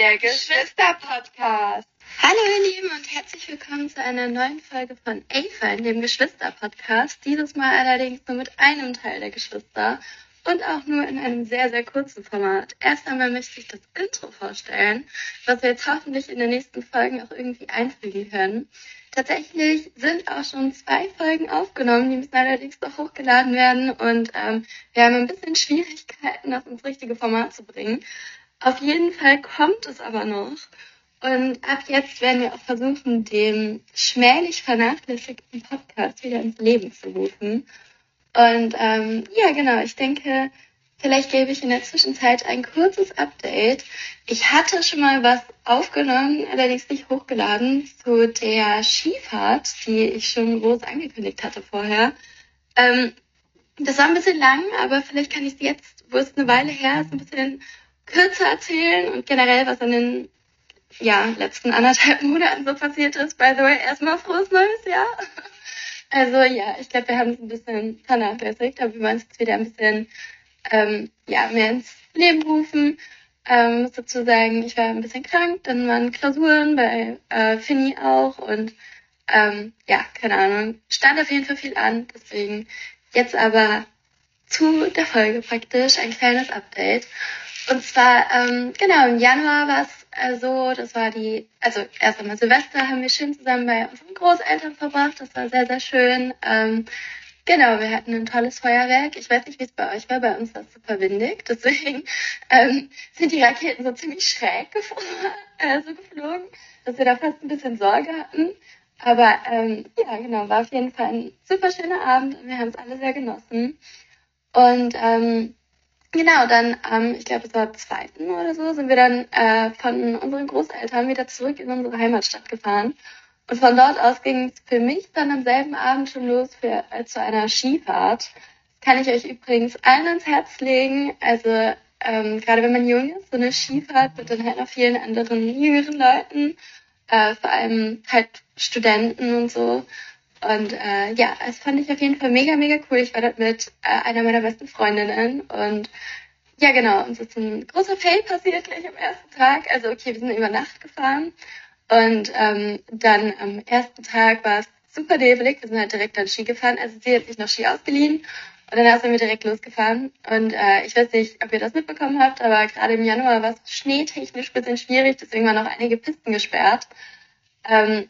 der Geschwister-Podcast. Hallo ihr Lieben und herzlich willkommen zu einer neuen Folge von Ava in dem Geschwister-Podcast. Dieses Mal allerdings nur mit einem Teil der Geschwister und auch nur in einem sehr, sehr kurzen Format. Erst einmal möchte ich das Intro vorstellen, was wir jetzt hoffentlich in den nächsten Folgen auch irgendwie einfügen können. Tatsächlich sind auch schon zwei Folgen aufgenommen, die müssen allerdings noch hochgeladen werden und ähm, wir haben ein bisschen Schwierigkeiten, das ins richtige Format zu bringen. Auf jeden Fall kommt es aber noch. Und ab jetzt werden wir auch versuchen, den schmählich vernachlässigten Podcast wieder ins Leben zu rufen. Und ähm, ja, genau, ich denke, Vielleicht gebe ich in der Zwischenzeit ein kurzes Update. Ich hatte schon mal was aufgenommen, allerdings nicht hochgeladen, zu der Skifahrt, die ich schon groß angekündigt hatte vorher. Ähm, das war ein bisschen lang, aber vielleicht kann ich es jetzt, wo es eine Weile her ist, ein bisschen kürzer erzählen und generell, was in den ja, letzten anderthalb Monaten so passiert ist. By the way, erstmal frohes neues Jahr. Also ja, ich glaube, wir haben es ein bisschen vernachlässigt, aber wir wollen es jetzt wieder ein bisschen ähm, ja, mehr ins Leben rufen. Ähm, muss dazu sagen, ich war ein bisschen krank, dann waren Klausuren bei äh, Finny auch und ähm, ja, keine Ahnung, stand auf jeden Fall viel an. Deswegen jetzt aber zu der Folge praktisch ein kleines Update. Und zwar, ähm, genau, im Januar war es äh, so, das war die, also erst einmal Silvester haben wir schön zusammen bei unseren Großeltern verbracht. Das war sehr, sehr schön. Ähm, Genau, wir hatten ein tolles Feuerwerk. Ich weiß nicht, wie es bei euch war. Bei uns war es super windig. Deswegen ähm, sind die Raketen so ziemlich schräg äh, so geflogen, dass wir da fast ein bisschen Sorge hatten. Aber ähm, ja, genau, war auf jeden Fall ein super schöner Abend und wir haben es alle sehr genossen. Und ähm, genau, dann ähm, ich glaube, es war zweiten oder so, sind wir dann äh, von unseren Großeltern wieder zurück in unsere Heimatstadt gefahren. Und von dort aus ging es für mich dann am selben Abend schon los für, äh, zu einer Skifahrt. Kann ich euch übrigens allen ans Herz legen. Also ähm, gerade wenn man jung ist, so eine Skifahrt mit dann halt noch vielen anderen jüngeren Leuten, äh, vor allem halt Studenten und so. Und äh, ja, das fand ich auf jeden Fall mega, mega cool. Ich war dort mit äh, einer meiner besten Freundinnen und ja, genau, uns ist ein großer Fail passiert gleich am ersten Tag. Also okay, wir sind über Nacht gefahren und ähm, dann am ersten Tag war es super nebelig. Wir sind halt direkt dann Ski gefahren. Also sie hat sich noch Ski ausgeliehen und danach sind wir direkt losgefahren. Und äh, ich weiß nicht, ob ihr das mitbekommen habt, aber gerade im Januar war es schneetechnisch ein bisschen schwierig, deswegen waren noch einige Pisten gesperrt. Ähm,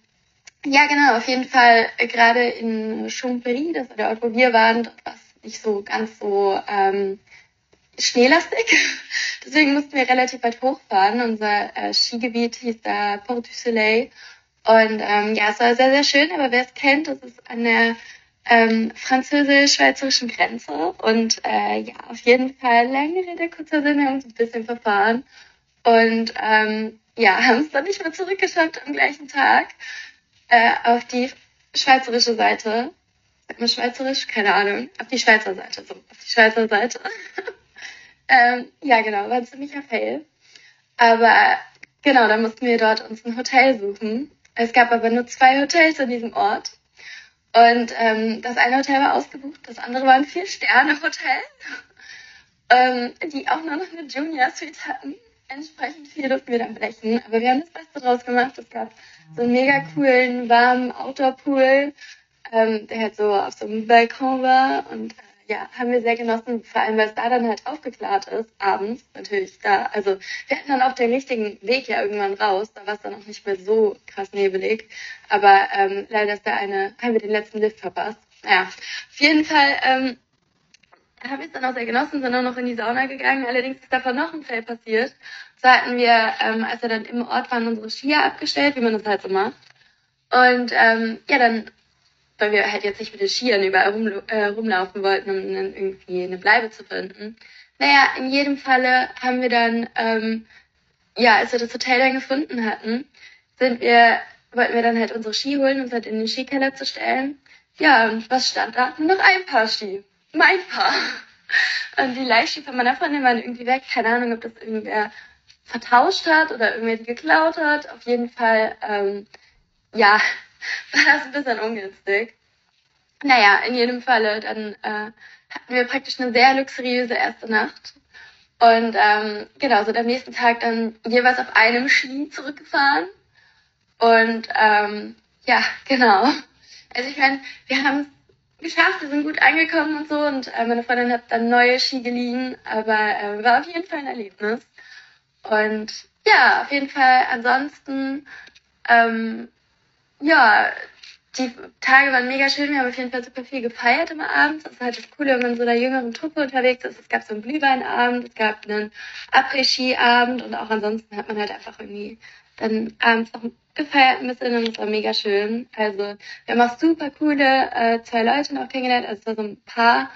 ja, genau, auf jeden Fall äh, gerade in Chambéry, das war der Ort, wo wir waren, war nicht so ganz so ähm, schneelastig. Deswegen mussten wir relativ weit hochfahren. Unser äh, Skigebiet hieß da Port du Soleil. Und ähm, ja, es war sehr, sehr schön, aber wer es kennt, das ist an der ähm, französisch-schweizerischen Grenze. Und äh, ja, auf jeden Fall lange Rede, kurzer Sinn, wir haben uns ein bisschen verfahren. Und ähm, ja, haben es dann nicht mehr zurückgeschafft am gleichen Tag äh, auf die schweizerische Seite. Sagt man schweizerisch? Keine Ahnung. Auf die Schweizer Seite, so, auf die Schweizer Seite. Ähm, ja, genau, war ein ziemlicher Fail. Aber genau, da mussten wir dort uns ein Hotel suchen. Es gab aber nur zwei Hotels in diesem Ort. Und ähm, das eine Hotel war ausgebucht, das andere war ein Vier-Sterne-Hotel, ähm, die auch nur noch eine Junior-Suite hatten. Entsprechend viel durften wir dann brechen. Aber wir haben das Beste draus gemacht. Es gab so einen mega coolen, warmen Outdoor-Pool, ähm, der halt so auf so einem Balkon war. Und äh, ja, haben wir sehr genossen, vor allem weil es da dann halt aufgeklärt ist, abends natürlich da. Also wir hatten dann auch den richtigen Weg ja irgendwann raus, da war es dann auch nicht mehr so krass nebelig. Aber ähm, leider ist der eine, haben wir den letzten Lift verpasst. Naja, auf jeden Fall ähm, habe ich es dann auch sehr genossen, sind auch noch in die Sauna gegangen. Allerdings ist davon noch ein Fail passiert. So hatten wir, ähm, als wir dann im Ort waren, unsere Skier abgestellt, wie man das halt so macht. Und ähm, ja, dann weil wir halt jetzt nicht mit den Skiern überall rum, äh, rumlaufen wollten, um dann irgendwie eine Bleibe zu finden. Naja, in jedem Falle haben wir dann, ähm, ja, als wir das Hotel dann gefunden hatten, sind wir, wollten wir dann halt unsere Ski holen, uns halt in den Skikeller zu stellen. Ja, und was stand da? Noch ein Paar Ski. Mein Paar. Und die Leihski von meiner Freundin waren irgendwie weg. Keine Ahnung, ob das irgendwer vertauscht hat oder irgendwer die geklaut hat. Auf jeden Fall, ähm, ja, war das ein bisschen ungünstig. Naja, in jedem Falle, dann äh, hatten wir praktisch eine sehr luxuriöse erste Nacht. Und ähm, genau, so am nächsten Tag dann jeweils auf einem Ski zurückgefahren. Und ähm, ja, genau. Also ich meine, wir haben es geschafft, wir sind gut angekommen und so. Und äh, meine Freundin hat dann neue Ski geliehen, aber äh, war auf jeden Fall ein Erlebnis. Und ja, auf jeden Fall ansonsten, ähm, ja, die Tage waren mega schön. Wir haben auf jeden Fall super viel gefeiert immer abends. Das ist halt das Coole, wenn man so einer jüngeren Truppe unterwegs ist. Es gab so einen Glühweinabend, es gab einen Après-Ski-Abend und auch ansonsten hat man halt einfach irgendwie dann abends noch gefeiert ein bisschen und es war mega schön. Also wir haben auch super coole äh, zwei Leute noch kennengelernt. Also es war so ein Paar,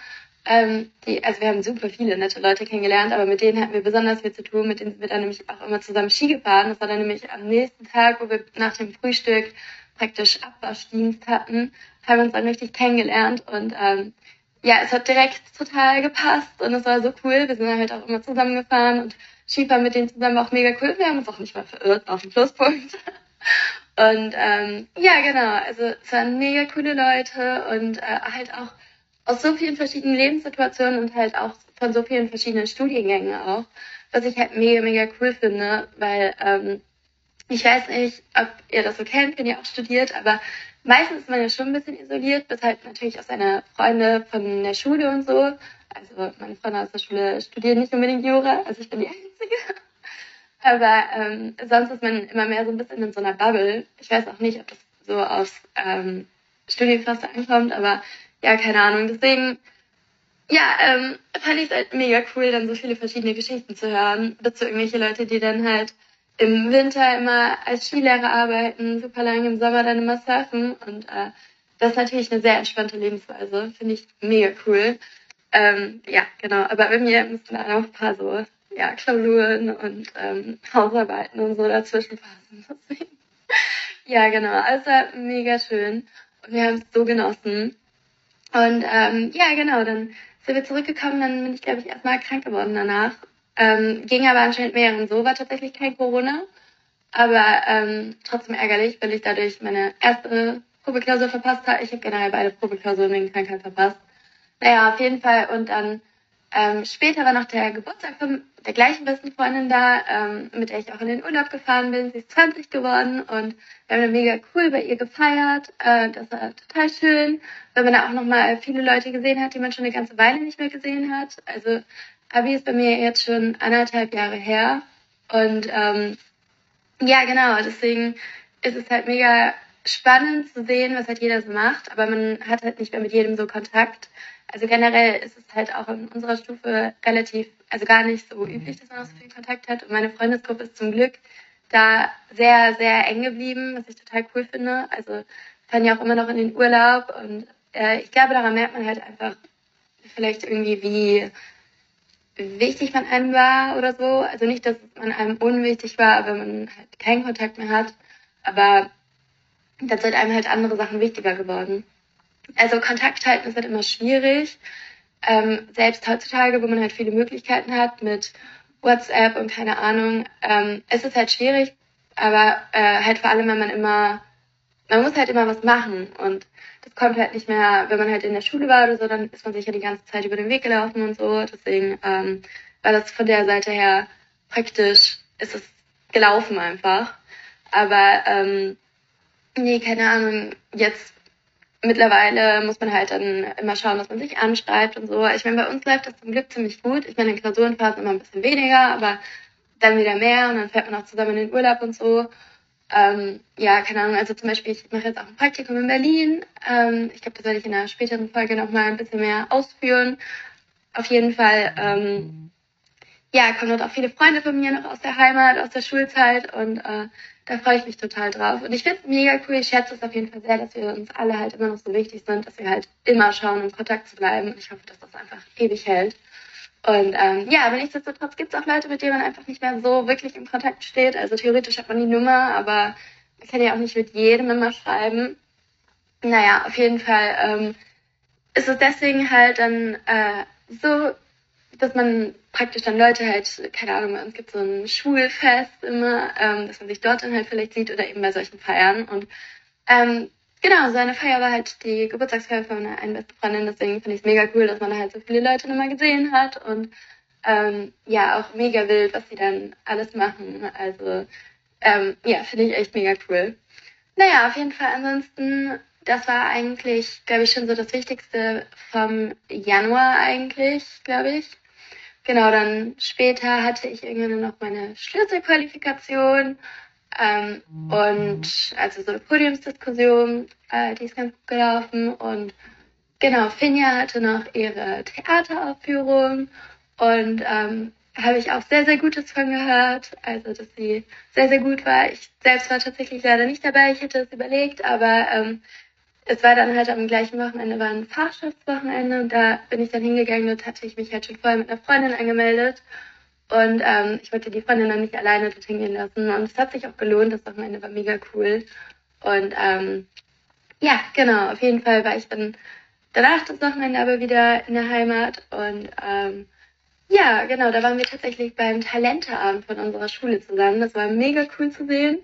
ähm, die, also wir haben super viele nette Leute kennengelernt, aber mit denen hatten wir besonders viel zu tun. Mit denen sind wir dann nämlich auch immer zusammen Ski gefahren. Das war dann nämlich am nächsten Tag, wo wir nach dem Frühstück praktisch Abwaschdienst hatten, haben wir uns dann richtig kennengelernt und ähm, ja, es hat direkt total gepasst und es war so cool. Wir sind dann halt auch immer zusammengefahren und Skifahren mit denen zusammen war auch mega cool. Wir haben uns auch nicht mal verirrt auf den Pluspunkt. Und ähm, ja, genau, also es waren mega coole Leute und äh, halt auch aus so vielen verschiedenen Lebenssituationen und halt auch von so vielen verschiedenen Studiengängen auch, was ich halt mega, mega cool finde, weil ähm, ich weiß nicht, ob ihr das so kennt, wenn ihr auch studiert, aber meistens ist man ja schon ein bisschen isoliert, bis halt natürlich auch seine Freunde von der Schule und so. Also meine Freunde aus der Schule studieren nicht unbedingt Jura, also ich bin die Einzige. Aber ähm, sonst ist man immer mehr so ein bisschen in so einer Bubble. Ich weiß auch nicht, ob das so aufs ähm, Studienfach ankommt, aber ja, keine Ahnung. Deswegen, ja, ähm, fand ich es halt mega cool, dann so viele verschiedene Geschichten zu hören. Dazu irgendwelche Leute, die dann halt im Winter immer als Skilehrer arbeiten, super lange im Sommer dann immer surfen und äh, das ist natürlich eine sehr entspannte Lebensweise, finde ich mega cool. Ähm, ja, genau, aber bei mir müssen da noch ein paar so ja, Klausuren und ähm, Hausarbeiten und so dazwischen passen. Ja, genau, also mega schön und wir haben es so genossen. Und ähm, ja, genau, dann sind wir zurückgekommen, dann bin ich, glaube ich, erstmal krank geworden danach ähm, ging aber anscheinend mehreren so, war tatsächlich kein Corona. Aber ähm, trotzdem ärgerlich, weil ich dadurch meine erste Probeklausur verpasst habe. Ich habe generell beide Probeklausuren wegen Krankheit verpasst. Naja, auf jeden Fall. Und dann ähm, später war noch der Geburtstag von der gleichen besten Freundin da, ähm, mit der ich auch in den Urlaub gefahren bin. Sie ist 20 geworden und wir haben dann mega cool bei ihr gefeiert. Äh, das war total schön, weil man da auch nochmal viele Leute gesehen hat, die man schon eine ganze Weile nicht mehr gesehen hat. Also Abi ist bei mir jetzt schon anderthalb Jahre her. Und ähm, ja, genau, deswegen ist es halt mega spannend zu sehen, was halt jeder so macht, aber man hat halt nicht mehr mit jedem so Kontakt. Also generell ist es halt auch in unserer Stufe relativ, also gar nicht so üblich, dass man auch so viel Kontakt hat. Und meine Freundesgruppe ist zum Glück da sehr, sehr eng geblieben, was ich total cool finde. Also fahren ja auch immer noch in den Urlaub und äh, ich glaube, daran merkt man halt einfach vielleicht irgendwie, wie wichtig man einem war oder so. Also nicht, dass man einem unwichtig war, wenn man halt keinen Kontakt mehr hat. Aber dann sind einem halt andere Sachen wichtiger geworden. Also Kontakt halten ist halt immer schwierig. Ähm, selbst heutzutage, wo man halt viele Möglichkeiten hat mit WhatsApp und keine Ahnung, ähm, ist es halt schwierig, aber äh, halt vor allem, wenn man immer, man muss halt immer was machen und das kommt halt nicht mehr, wenn man halt in der Schule war oder so, dann ist man sich ja die ganze Zeit über den Weg gelaufen und so. Deswegen ähm, war das von der Seite her praktisch, ist es gelaufen einfach. Aber ähm, nee, keine Ahnung, jetzt mittlerweile muss man halt dann immer schauen, dass man sich anschreibt und so. Ich meine, bei uns läuft das zum Glück ziemlich gut. Ich meine, in Klausurenphasen immer ein bisschen weniger, aber dann wieder mehr und dann fährt man auch zusammen in den Urlaub und so. Ähm, ja, keine Ahnung, also zum Beispiel, ich mache jetzt auch ein Praktikum in Berlin. Ähm, ich glaube, das werde ich in einer späteren Folge nochmal ein bisschen mehr ausführen. Auf jeden Fall, ähm, ja, kommen dort auch viele Freunde von mir noch aus der Heimat, aus der Schulzeit und äh, da freue ich mich total drauf. Und ich finde es mega cool, ich schätze es auf jeden Fall sehr, dass wir uns alle halt immer noch so wichtig sind, dass wir halt immer schauen, in Kontakt zu bleiben. Ich hoffe, dass das einfach ewig hält. Und ähm, ja, aber nichtsdestotrotz gibt es auch Leute, mit denen man einfach nicht mehr so wirklich im Kontakt steht. Also theoretisch hat man die Nummer, aber man kann ja auch nicht mit jedem immer schreiben. Naja, auf jeden Fall ähm, ist es deswegen halt dann äh, so, dass man praktisch dann Leute halt, keine Ahnung, uns gibt so ein Schulfest immer, ähm, dass man sich dort dann halt vielleicht sieht oder eben bei solchen Feiern. Und ähm, Genau, seine Feier war halt die Geburtstagsfeier von einer einen besten Freundin, deswegen finde ich es mega cool, dass man da halt so viele Leute nochmal gesehen hat und ähm, ja auch mega wild, was sie dann alles machen. Also ähm, ja, finde ich echt mega cool. Naja, auf jeden Fall ansonsten, das war eigentlich, glaube ich, schon so das Wichtigste vom Januar eigentlich, glaube ich. Genau, dann später hatte ich irgendwann noch meine Schlüsselqualifikation ähm, und also so eine Podiumsdiskussion, äh, die ist ganz gut gelaufen und genau, Finja hatte noch ihre Theateraufführung und ähm, habe ich auch sehr, sehr Gutes von gehört. Also, dass sie sehr, sehr gut war. Ich selbst war tatsächlich leider nicht dabei. Ich hätte es überlegt, aber ähm, es war dann halt am gleichen Wochenende, war ein Fachschaftswochenende und da bin ich dann hingegangen und hatte ich mich halt schon vorher mit einer Freundin angemeldet. Und ähm, ich wollte die Freundin dann nicht alleine dorthin gehen lassen. Und es hat sich auch gelohnt. Das Wochenende war mega cool. Und ähm, ja, genau, auf jeden Fall war ich dann danach das Wochenende aber wieder in der Heimat und ähm, ja, genau, da waren wir tatsächlich beim Talenteabend von unserer Schule zusammen. Das war mega cool zu sehen.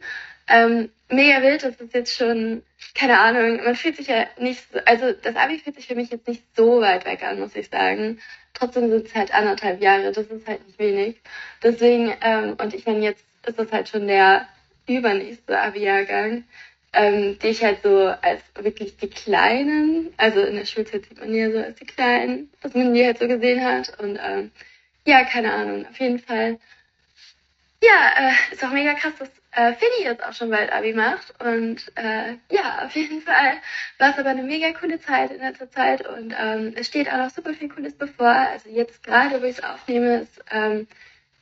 Ähm, mega wild, das ist jetzt schon, keine Ahnung, man fühlt sich ja nicht so, also das Abi fühlt sich für mich jetzt nicht so weit weg an, muss ich sagen. Trotzdem sind es halt anderthalb Jahre, das ist halt nicht wenig. Deswegen, ähm, und ich meine, jetzt ist das halt schon der übernächste Abi-Jahrgang, ähm, die ich halt so als wirklich die Kleinen, also in der Schulzeit sieht man die ja so als die Kleinen, dass man die halt so gesehen hat und ähm, ja, keine Ahnung. Auf jeden Fall. Ja, äh, ist auch mega krass, dass äh, Finny jetzt auch schon bald Abi macht. Und äh, ja, auf jeden Fall war es aber eine mega coole Zeit in letzter Zeit. Und ähm, es steht auch noch super viel Cooles bevor. Also jetzt gerade, wo ich es aufnehme, ist ähm,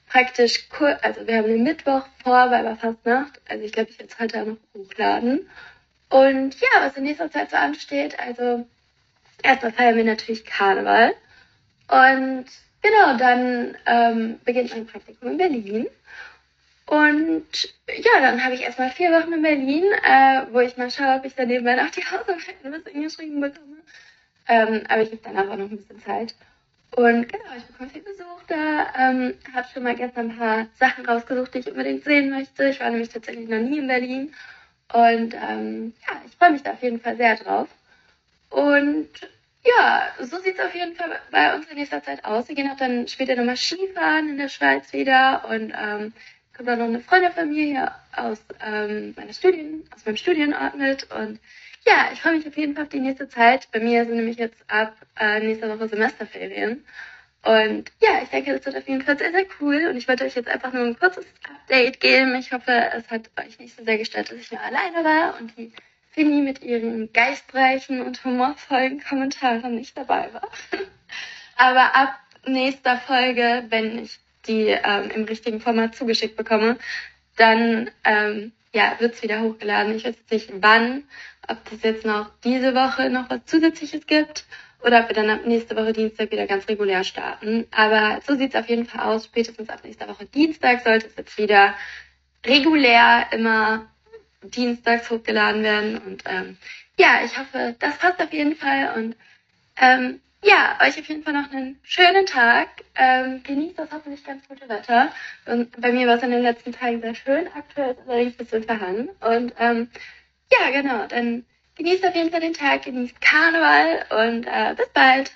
praktisch cool. Also wir haben den Mittwoch vor bei Fastnacht. Also ich glaube, ich werde es heute auch noch hochladen. Und ja, was in nächster Zeit so ansteht, also erstmal feiern wir natürlich Karneval. Und Genau, dann ähm, beginnt mein Praktikum in Berlin. Und ja, dann habe ich erstmal vier Wochen in Berlin, äh, wo ich mal schaue, ob ich dann nebenbei auch die Hausarbeiten ein bisschen geschrieben bekomme. Ähm, aber ich habe dann auch noch ein bisschen Zeit. Und genau, ich bekomme viel Besuch da. Ähm, habe schon mal gestern ein paar Sachen rausgesucht, die ich unbedingt sehen möchte. Ich war nämlich tatsächlich noch nie in Berlin. Und ähm, ja, ich freue mich da auf jeden Fall sehr drauf. Und ja, so sieht es auf jeden Fall bei uns in nächster Zeit aus. Wir gehen auch dann später nochmal Skifahren in der Schweiz wieder und ähm, kommt dann noch eine Freundin von mir hier aus ähm, meiner Studien, aus meinem Studienort mit und ja, ich freue mich auf jeden Fall auf die nächste Zeit. Bei mir sind nämlich jetzt ab äh, nächster Woche Semesterferien. Und ja, ich denke, das wird auf jeden Fall sehr, sehr cool. Und ich wollte euch jetzt einfach nur ein kurzes Update geben. Ich hoffe, es hat euch nicht so sehr gestört, dass ich nur alleine war und die Finny mit ihren geistreichen und humorvollen Kommentaren nicht dabei war. Aber ab nächster Folge, wenn ich die ähm, im richtigen Format zugeschickt bekomme, dann ähm, ja, wird's wieder hochgeladen. Ich weiß jetzt nicht wann, ob das jetzt noch diese Woche noch was Zusätzliches gibt oder ob wir dann ab nächste Woche Dienstag wieder ganz regulär starten. Aber so sieht's auf jeden Fall aus. Spätestens ab nächster Woche Dienstag sollte es jetzt wieder regulär immer dienstags hochgeladen werden. Und ähm, ja, ich hoffe, das passt auf jeden Fall. Und ähm, ja, euch auf jeden Fall noch einen schönen Tag. Ähm, genießt das hoffentlich ganz gute Wetter. Und bei mir war es in den letzten Tagen sehr schön. Aktuell ist es allerdings ein bisschen verhangen. Und ähm, ja, genau, dann genießt auf jeden Fall den Tag, genießt Karneval und äh, bis bald.